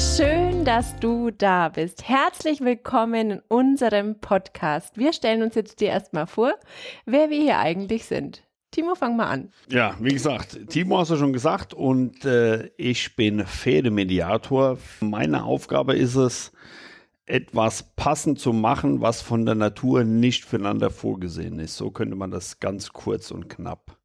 schön, dass du da bist. Herzlich willkommen in unserem Podcast. Wir stellen uns jetzt dir erstmal vor, wer wir hier eigentlich sind. Timo, fang mal an. Ja, wie gesagt, Timo hast du schon gesagt und äh, ich bin Pferdemediator. Meine Aufgabe ist es, etwas passend zu machen, was von der Natur nicht füreinander vorgesehen ist. So könnte man das ganz kurz und knapp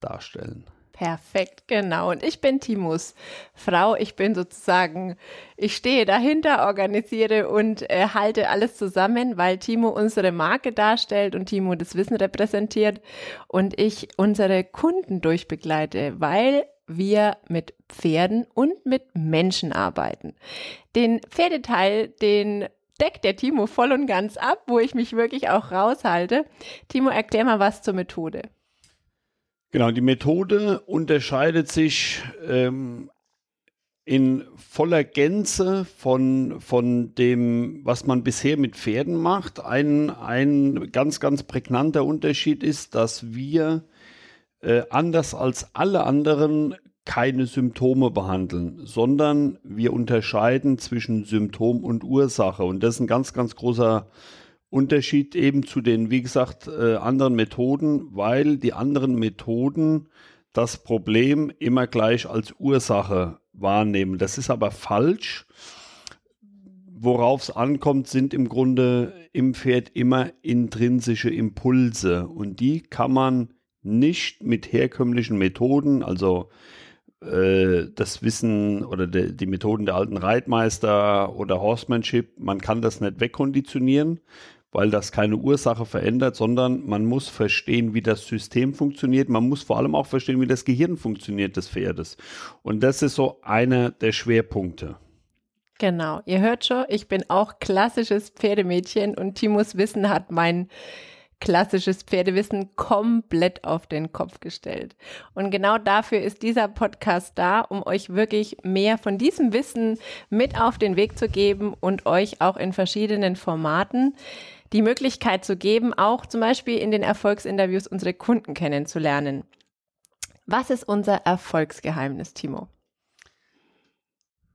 darstellen. Perfekt, genau. Und ich bin Timus Frau. Ich bin sozusagen, ich stehe dahinter, organisiere und äh, halte alles zusammen, weil Timo unsere Marke darstellt und Timo das Wissen repräsentiert und ich unsere Kunden durchbegleite, weil wir mit Pferden und mit Menschen arbeiten. Den Pferdeteil, den deckt der Timo voll und ganz ab, wo ich mich wirklich auch raushalte. Timo, erklär mal was zur Methode. Genau, die Methode unterscheidet sich ähm, in voller Gänze von, von dem, was man bisher mit Pferden macht. Ein, ein ganz, ganz prägnanter Unterschied ist, dass wir äh, anders als alle anderen keine Symptome behandeln, sondern wir unterscheiden zwischen Symptom und Ursache. Und das ist ein ganz, ganz großer Unterschied eben zu den, wie gesagt, äh, anderen Methoden, weil die anderen Methoden das Problem immer gleich als Ursache wahrnehmen. Das ist aber falsch. Worauf es ankommt, sind im Grunde im Pferd immer intrinsische Impulse und die kann man nicht mit herkömmlichen Methoden, also äh, das Wissen oder de, die Methoden der alten Reitmeister oder Horsemanship, man kann das nicht wegkonditionieren weil das keine Ursache verändert, sondern man muss verstehen, wie das System funktioniert. Man muss vor allem auch verstehen, wie das Gehirn funktioniert des Pferdes. Und das ist so einer der Schwerpunkte. Genau, ihr hört schon, ich bin auch klassisches Pferdemädchen und Timos Wissen hat mein klassisches Pferdewissen komplett auf den Kopf gestellt. Und genau dafür ist dieser Podcast da, um euch wirklich mehr von diesem Wissen mit auf den Weg zu geben und euch auch in verschiedenen Formaten die Möglichkeit zu geben, auch zum Beispiel in den Erfolgsinterviews unsere Kunden kennenzulernen. Was ist unser Erfolgsgeheimnis, Timo?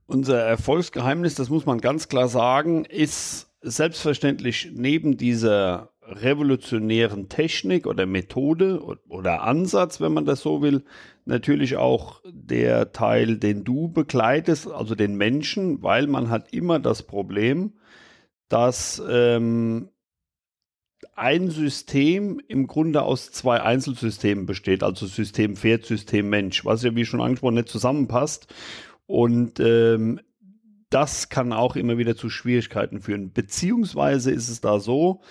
Unser Erfolgsgeheimnis, das muss man ganz klar sagen, ist selbstverständlich neben dieser revolutionären Technik oder Methode oder Ansatz, wenn man das so will, natürlich auch der Teil, den du begleitest, also den Menschen, weil man hat immer das Problem, dass ähm, ein System im Grunde aus zwei Einzelsystemen besteht, also System Pferd, System Mensch, was ja wie schon angesprochen nicht zusammenpasst. Und ähm, das kann auch immer wieder zu Schwierigkeiten führen. Beziehungsweise ist es da so,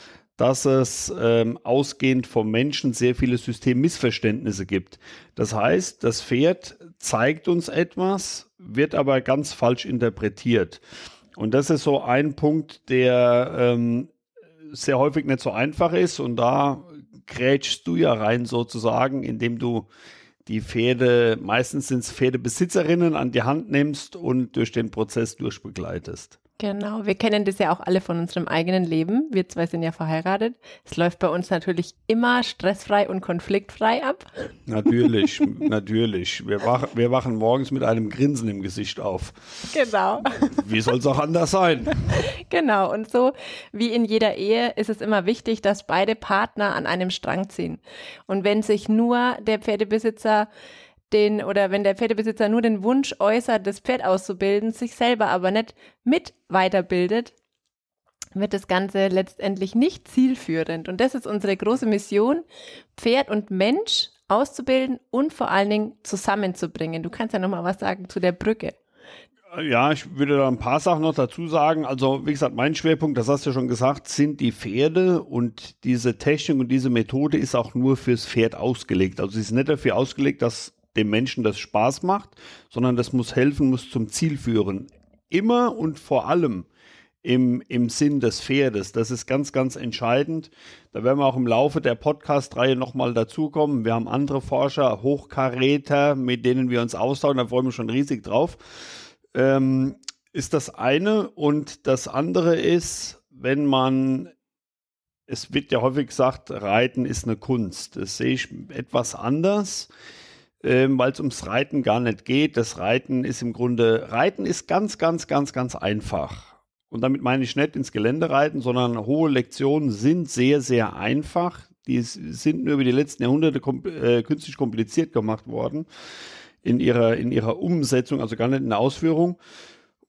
dass es ähm, ausgehend vom Menschen sehr viele Systemmissverständnisse gibt. Das heißt, das Pferd zeigt uns etwas, wird aber ganz falsch interpretiert. Und das ist so ein Punkt, der ähm, sehr häufig nicht so einfach ist und da grätschst du ja rein sozusagen, indem du die Pferde, meistens sind es Pferdebesitzerinnen, an die Hand nimmst und durch den Prozess durchbegleitest. Genau, wir kennen das ja auch alle von unserem eigenen Leben. Wir zwei sind ja verheiratet. Es läuft bei uns natürlich immer stressfrei und konfliktfrei ab. Natürlich, natürlich. Wir, wach, wir wachen morgens mit einem Grinsen im Gesicht auf. Genau. Wie soll es auch anders sein? Genau, und so wie in jeder Ehe ist es immer wichtig, dass beide Partner an einem Strang ziehen. Und wenn sich nur der Pferdebesitzer den oder wenn der Pferdebesitzer nur den Wunsch äußert, das Pferd auszubilden, sich selber aber nicht mit weiterbildet, wird das Ganze letztendlich nicht zielführend. Und das ist unsere große Mission, Pferd und Mensch auszubilden und vor allen Dingen zusammenzubringen. Du kannst ja noch mal was sagen zu der Brücke. Ja, ich würde da ein paar Sachen noch dazu sagen. Also, wie gesagt, mein Schwerpunkt, das hast du schon gesagt, sind die Pferde und diese Technik und diese Methode ist auch nur fürs Pferd ausgelegt. Also, sie ist nicht dafür ausgelegt, dass dem Menschen das Spaß macht, sondern das muss helfen, muss zum Ziel führen. Immer und vor allem im, im Sinn des Pferdes. Das ist ganz, ganz entscheidend. Da werden wir auch im Laufe der Podcast-Reihe nochmal dazukommen. Wir haben andere Forscher, Hochkaräter, mit denen wir uns austauschen. Da freuen wir schon riesig drauf. Ähm, ist das eine. Und das andere ist, wenn man, es wird ja häufig gesagt, Reiten ist eine Kunst. Das sehe ich etwas anders ähm, weil es ums Reiten gar nicht geht. Das Reiten ist im Grunde, Reiten ist ganz, ganz, ganz, ganz einfach. Und damit meine ich nicht ins Gelände reiten, sondern hohe Lektionen sind sehr, sehr einfach. Die sind nur über die letzten Jahrhunderte kom äh, künstlich kompliziert gemacht worden in ihrer, in ihrer Umsetzung, also gar nicht in der Ausführung.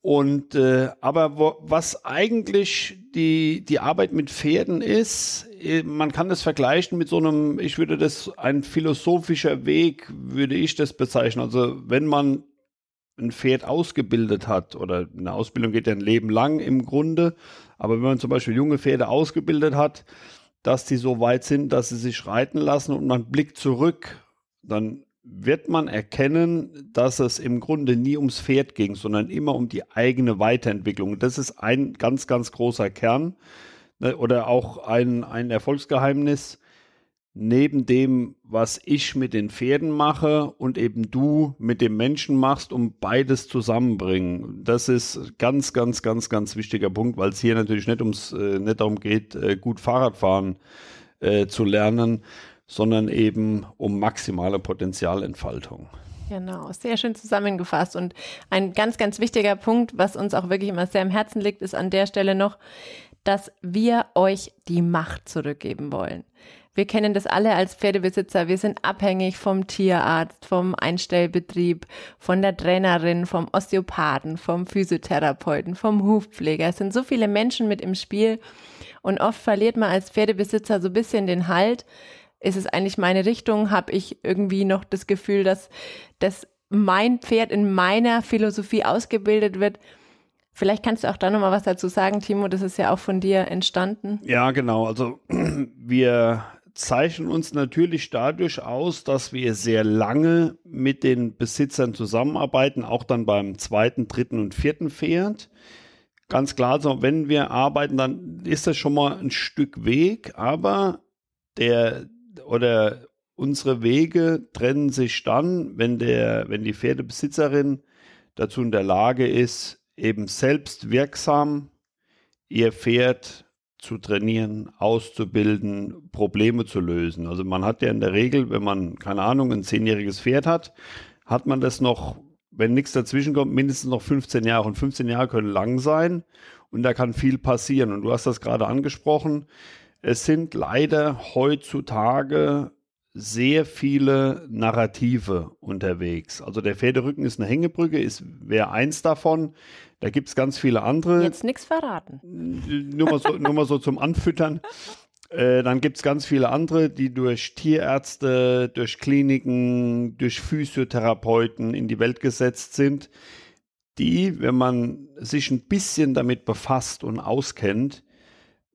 Und äh, aber wo, was eigentlich die die Arbeit mit Pferden ist, äh, man kann das vergleichen mit so einem, ich würde das ein philosophischer Weg, würde ich das bezeichnen. Also wenn man ein Pferd ausgebildet hat oder eine Ausbildung geht ja ein Leben lang im Grunde, aber wenn man zum Beispiel junge Pferde ausgebildet hat, dass die so weit sind, dass sie sich reiten lassen und man blickt zurück, dann wird man erkennen, dass es im Grunde nie ums Pferd ging, sondern immer um die eigene Weiterentwicklung. Das ist ein ganz, ganz großer Kern ne, oder auch ein, ein Erfolgsgeheimnis. Neben dem, was ich mit den Pferden mache und eben du mit dem Menschen machst, um beides zusammenbringen. Das ist ganz, ganz, ganz, ganz wichtiger Punkt, weil es hier natürlich nicht ums, äh, nicht darum geht, äh, gut Fahrradfahren äh, zu lernen, sondern eben um maximale Potenzialentfaltung. Genau, sehr schön zusammengefasst. Und ein ganz, ganz wichtiger Punkt, was uns auch wirklich immer sehr am Herzen liegt, ist an der Stelle noch, dass wir euch die Macht zurückgeben wollen. Wir kennen das alle als Pferdebesitzer. Wir sind abhängig vom Tierarzt, vom Einstellbetrieb, von der Trainerin, vom Osteopathen, vom Physiotherapeuten, vom Hufpfleger. Es sind so viele Menschen mit im Spiel und oft verliert man als Pferdebesitzer so ein bisschen den Halt, ist es eigentlich meine Richtung? Habe ich irgendwie noch das Gefühl, dass, dass mein Pferd in meiner Philosophie ausgebildet wird? Vielleicht kannst du auch da nochmal was dazu sagen, Timo. Das ist ja auch von dir entstanden. Ja, genau. Also wir zeichnen uns natürlich dadurch aus, dass wir sehr lange mit den Besitzern zusammenarbeiten, auch dann beim zweiten, dritten und vierten Pferd. Ganz klar, so, wenn wir arbeiten, dann ist das schon mal ein Stück Weg, aber der, oder unsere Wege trennen sich dann, wenn der, wenn die Pferdebesitzerin dazu in der Lage ist, eben selbst wirksam ihr Pferd zu trainieren, auszubilden, Probleme zu lösen. Also man hat ja in der Regel, wenn man, keine Ahnung, ein zehnjähriges Pferd hat, hat man das noch, wenn nichts dazwischen kommt, mindestens noch 15 Jahre. Und 15 Jahre können lang sein und da kann viel passieren. Und du hast das gerade angesprochen. Es sind leider heutzutage sehr viele Narrative unterwegs. Also der Pferderücken ist eine Hängebrücke, ist wäre eins davon. Da gibt es ganz viele andere. Jetzt nichts verraten. Nur mal so, nur mal so zum Anfüttern. Äh, dann gibt es ganz viele andere, die durch Tierärzte, durch Kliniken, durch Physiotherapeuten in die Welt gesetzt sind, die, wenn man sich ein bisschen damit befasst und auskennt,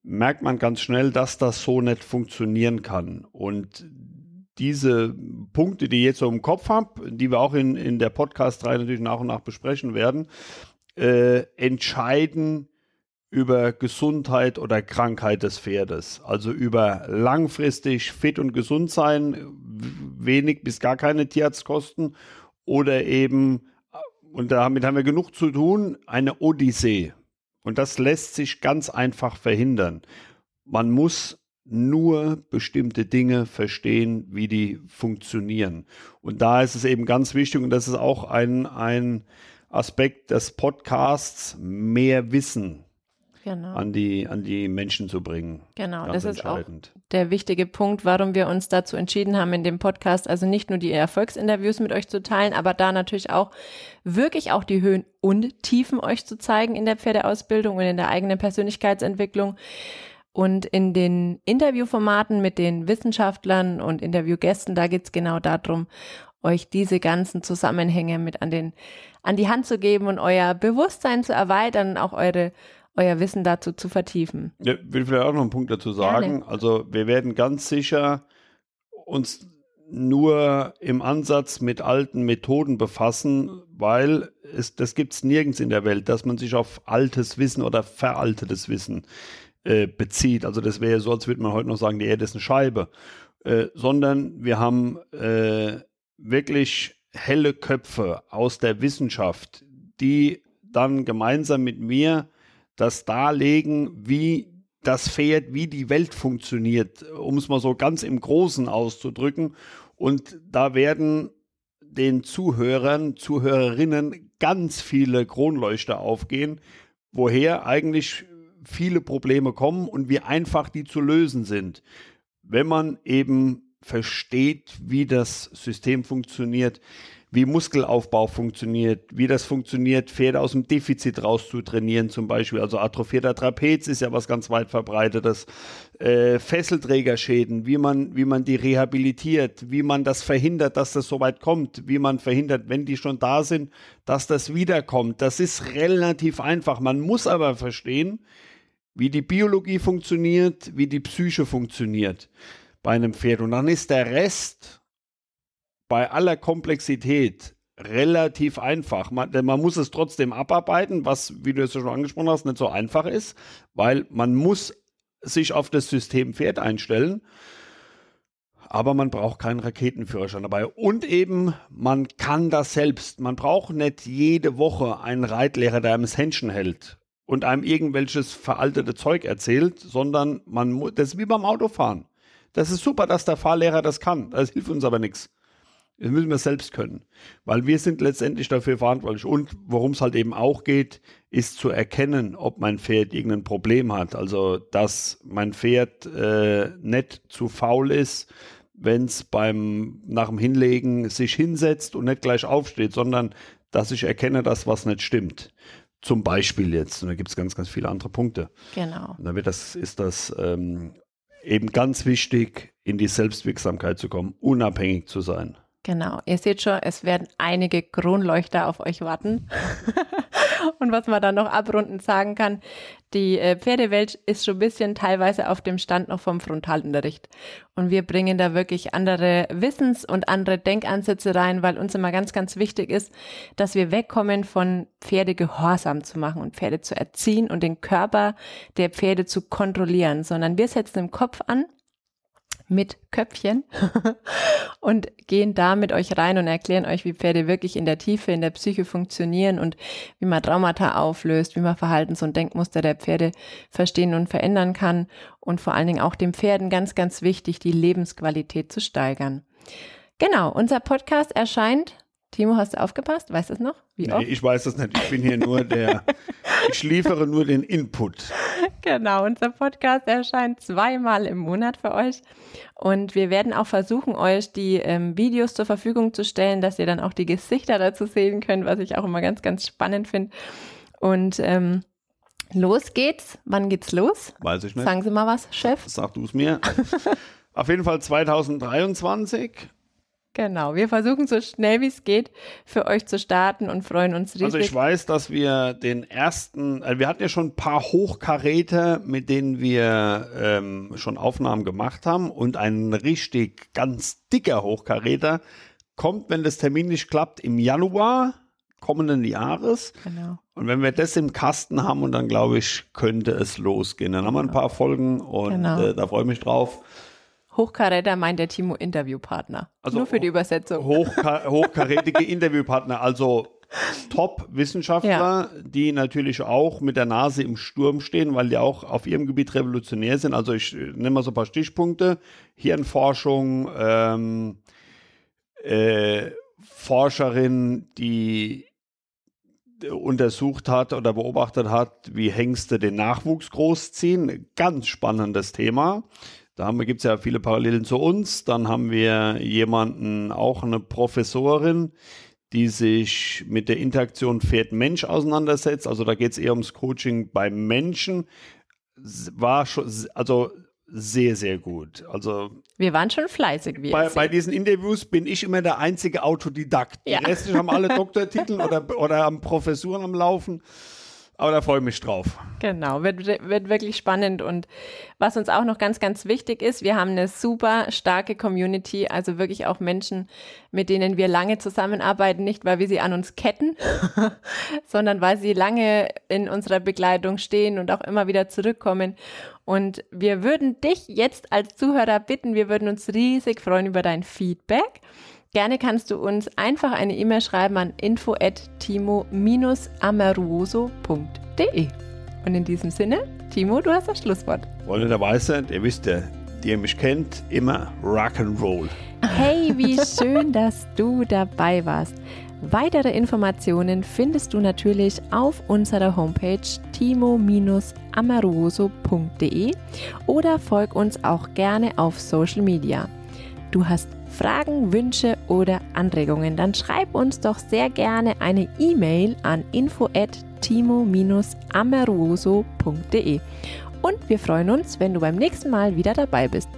merkt man ganz schnell, dass das so nicht funktionieren kann. Und diese Punkte, die ich jetzt so im Kopf habe, die wir auch in, in der Podcast-Reihe natürlich nach und nach besprechen werden, äh, entscheiden über Gesundheit oder Krankheit des Pferdes. Also über langfristig fit und gesund sein, wenig bis gar keine Tierarztkosten oder eben, und damit haben wir genug zu tun, eine Odyssee. Und das lässt sich ganz einfach verhindern. Man muss nur bestimmte Dinge verstehen, wie die funktionieren. Und da ist es eben ganz wichtig, und das ist auch ein, ein Aspekt des Podcasts, mehr Wissen genau. an, die, an die Menschen zu bringen. Genau, Ganz das ist auch der wichtige Punkt, warum wir uns dazu entschieden haben, in dem Podcast also nicht nur die Erfolgsinterviews mit euch zu teilen, aber da natürlich auch wirklich auch die Höhen und Tiefen euch zu zeigen in der Pferdeausbildung und in der eigenen Persönlichkeitsentwicklung. Und in den Interviewformaten mit den Wissenschaftlern und Interviewgästen, da geht's genau darum, euch diese ganzen Zusammenhänge mit an den an die Hand zu geben und euer Bewusstsein zu erweitern, auch eure euer Wissen dazu zu vertiefen. Ja, will vielleicht auch noch einen Punkt dazu sagen. Gerne. Also wir werden ganz sicher uns nur im Ansatz mit alten Methoden befassen, weil es, das gibt es nirgends in der Welt, dass man sich auf altes Wissen oder veraltetes Wissen äh, bezieht. Also das wäre so, als würde man heute noch sagen, die Erde ist eine Scheibe. Äh, sondern wir haben äh, wirklich helle Köpfe aus der Wissenschaft, die dann gemeinsam mit mir das darlegen, wie das Pferd, wie die Welt funktioniert, um es mal so ganz im Großen auszudrücken. Und da werden den Zuhörern, Zuhörerinnen ganz viele Kronleuchter aufgehen, woher eigentlich viele Probleme kommen und wie einfach die zu lösen sind, wenn man eben versteht, wie das System funktioniert, wie Muskelaufbau funktioniert, wie das funktioniert, Pferde aus dem Defizit rauszutrainieren zum Beispiel. Also atrophierter Trapez ist ja was ganz weit verbreitetes. Äh, Fesselträgerschäden, wie man, wie man die rehabilitiert, wie man das verhindert, dass das so weit kommt, wie man verhindert, wenn die schon da sind, dass das wiederkommt. Das ist relativ einfach. Man muss aber verstehen, wie die Biologie funktioniert, wie die Psyche funktioniert bei einem Pferd. Und dann ist der Rest bei aller Komplexität relativ einfach. Man, denn man muss es trotzdem abarbeiten, was, wie du es ja schon angesprochen hast, nicht so einfach ist, weil man muss sich auf das System Pferd einstellen. Aber man braucht keinen Raketenführerschein dabei. Und eben, man kann das selbst. Man braucht nicht jede Woche einen Reitlehrer, der einem das Händchen hält und einem irgendwelches veraltete Zeug erzählt, sondern man das ist wie beim Autofahren. Das ist super, dass der Fahrlehrer das kann. Das hilft uns aber nichts. Das müssen wir selbst können. Weil wir sind letztendlich dafür verantwortlich. Und worum es halt eben auch geht, ist zu erkennen, ob mein Pferd irgendein Problem hat. Also, dass mein Pferd äh, nicht zu faul ist, wenn es beim nach dem Hinlegen sich hinsetzt und nicht gleich aufsteht, sondern dass ich erkenne, dass was nicht stimmt. Zum Beispiel jetzt. Und da gibt es ganz, ganz viele andere Punkte. Genau. Und da wird das, ist das ähm, eben ganz wichtig, in die Selbstwirksamkeit zu kommen, unabhängig zu sein. Genau, ihr seht schon, es werden einige Kronleuchter auf euch warten. und was man dann noch abrundend sagen kann, die äh, Pferdewelt ist schon ein bisschen teilweise auf dem Stand noch vom Frontalunterricht. Und wir bringen da wirklich andere Wissens- und andere Denkansätze rein, weil uns immer ganz, ganz wichtig ist, dass wir wegkommen von Pferde gehorsam zu machen und Pferde zu erziehen und den Körper der Pferde zu kontrollieren, sondern wir setzen im Kopf an mit Köpfchen und gehen da mit euch rein und erklären euch, wie Pferde wirklich in der Tiefe, in der Psyche funktionieren und wie man Traumata auflöst, wie man Verhaltens- und Denkmuster der Pferde verstehen und verändern kann und vor allen Dingen auch den Pferden ganz, ganz wichtig, die Lebensqualität zu steigern. Genau, unser Podcast erscheint Timo, hast du aufgepasst? Weißt du es noch? Wie nee, oft? ich weiß es nicht. Ich bin hier nur der, ich liefere nur den Input. Genau, unser Podcast erscheint zweimal im Monat für euch. Und wir werden auch versuchen, euch die ähm, Videos zur Verfügung zu stellen, dass ihr dann auch die Gesichter dazu sehen könnt, was ich auch immer ganz, ganz spannend finde. Und ähm, los geht's. Wann geht's los? Weiß ich nicht. Sagen Sie mal was, Chef. Sag du es mir. Auf jeden Fall 2023 Genau, wir versuchen so schnell wie es geht für euch zu starten und freuen uns riesig. Also ich weiß, dass wir den ersten, also wir hatten ja schon ein paar Hochkaräter, mit denen wir ähm, schon Aufnahmen gemacht haben und ein richtig ganz dicker Hochkaräter kommt, wenn das Termin nicht klappt, im Januar kommenden Jahres. Genau. Und wenn wir das im Kasten haben und dann glaube ich, könnte es losgehen. Dann haben wir ein genau. paar Folgen und genau. äh, da freue ich mich drauf. Hochkaräter meint der Timo Interviewpartner. Also Nur für die Übersetzung. Hochka hochkarätige Interviewpartner, also Top-Wissenschaftler, ja. die natürlich auch mit der Nase im Sturm stehen, weil die auch auf ihrem Gebiet revolutionär sind. Also ich nehme mal so ein paar Stichpunkte. Hirnforschung, ähm, äh, Forscherin, die untersucht hat oder beobachtet hat, wie Hengste den Nachwuchs großziehen. Ganz spannendes Thema. Da gibt es ja viele Parallelen zu uns. Dann haben wir jemanden, auch eine Professorin, die sich mit der Interaktion Pferd-Mensch auseinandersetzt. Also da geht es eher ums Coaching beim Menschen. War schon, also sehr, sehr gut. Also wir waren schon fleißig. Wie bei, bei diesen Interviews bin ich immer der einzige Autodidakt. Ja. Die restlichen haben alle Doktortitel oder, oder haben Professuren am Laufen. Aber da freue ich mich drauf. Genau, wird, wird wirklich spannend. Und was uns auch noch ganz, ganz wichtig ist, wir haben eine super starke Community, also wirklich auch Menschen, mit denen wir lange zusammenarbeiten, nicht weil wir sie an uns ketten, sondern weil sie lange in unserer Begleitung stehen und auch immer wieder zurückkommen. Und wir würden dich jetzt als Zuhörer bitten, wir würden uns riesig freuen über dein Feedback. Gerne kannst du uns einfach eine E-Mail schreiben an info@timo-ameruoso.de. Und in diesem Sinne, Timo, du hast das Schlusswort. Freunde der Weisheit, ihr wisst ja, die ihr mich kennt, immer Rock'n'Roll. Hey, wie schön, dass du dabei warst. Weitere Informationen findest du natürlich auf unserer Homepage timo-amoroso.de oder folg uns auch gerne auf Social Media. Du hast Fragen, Wünsche oder Anregungen, dann schreib uns doch sehr gerne eine E-Mail an info@timo-amoroso.de. Und wir freuen uns, wenn du beim nächsten Mal wieder dabei bist.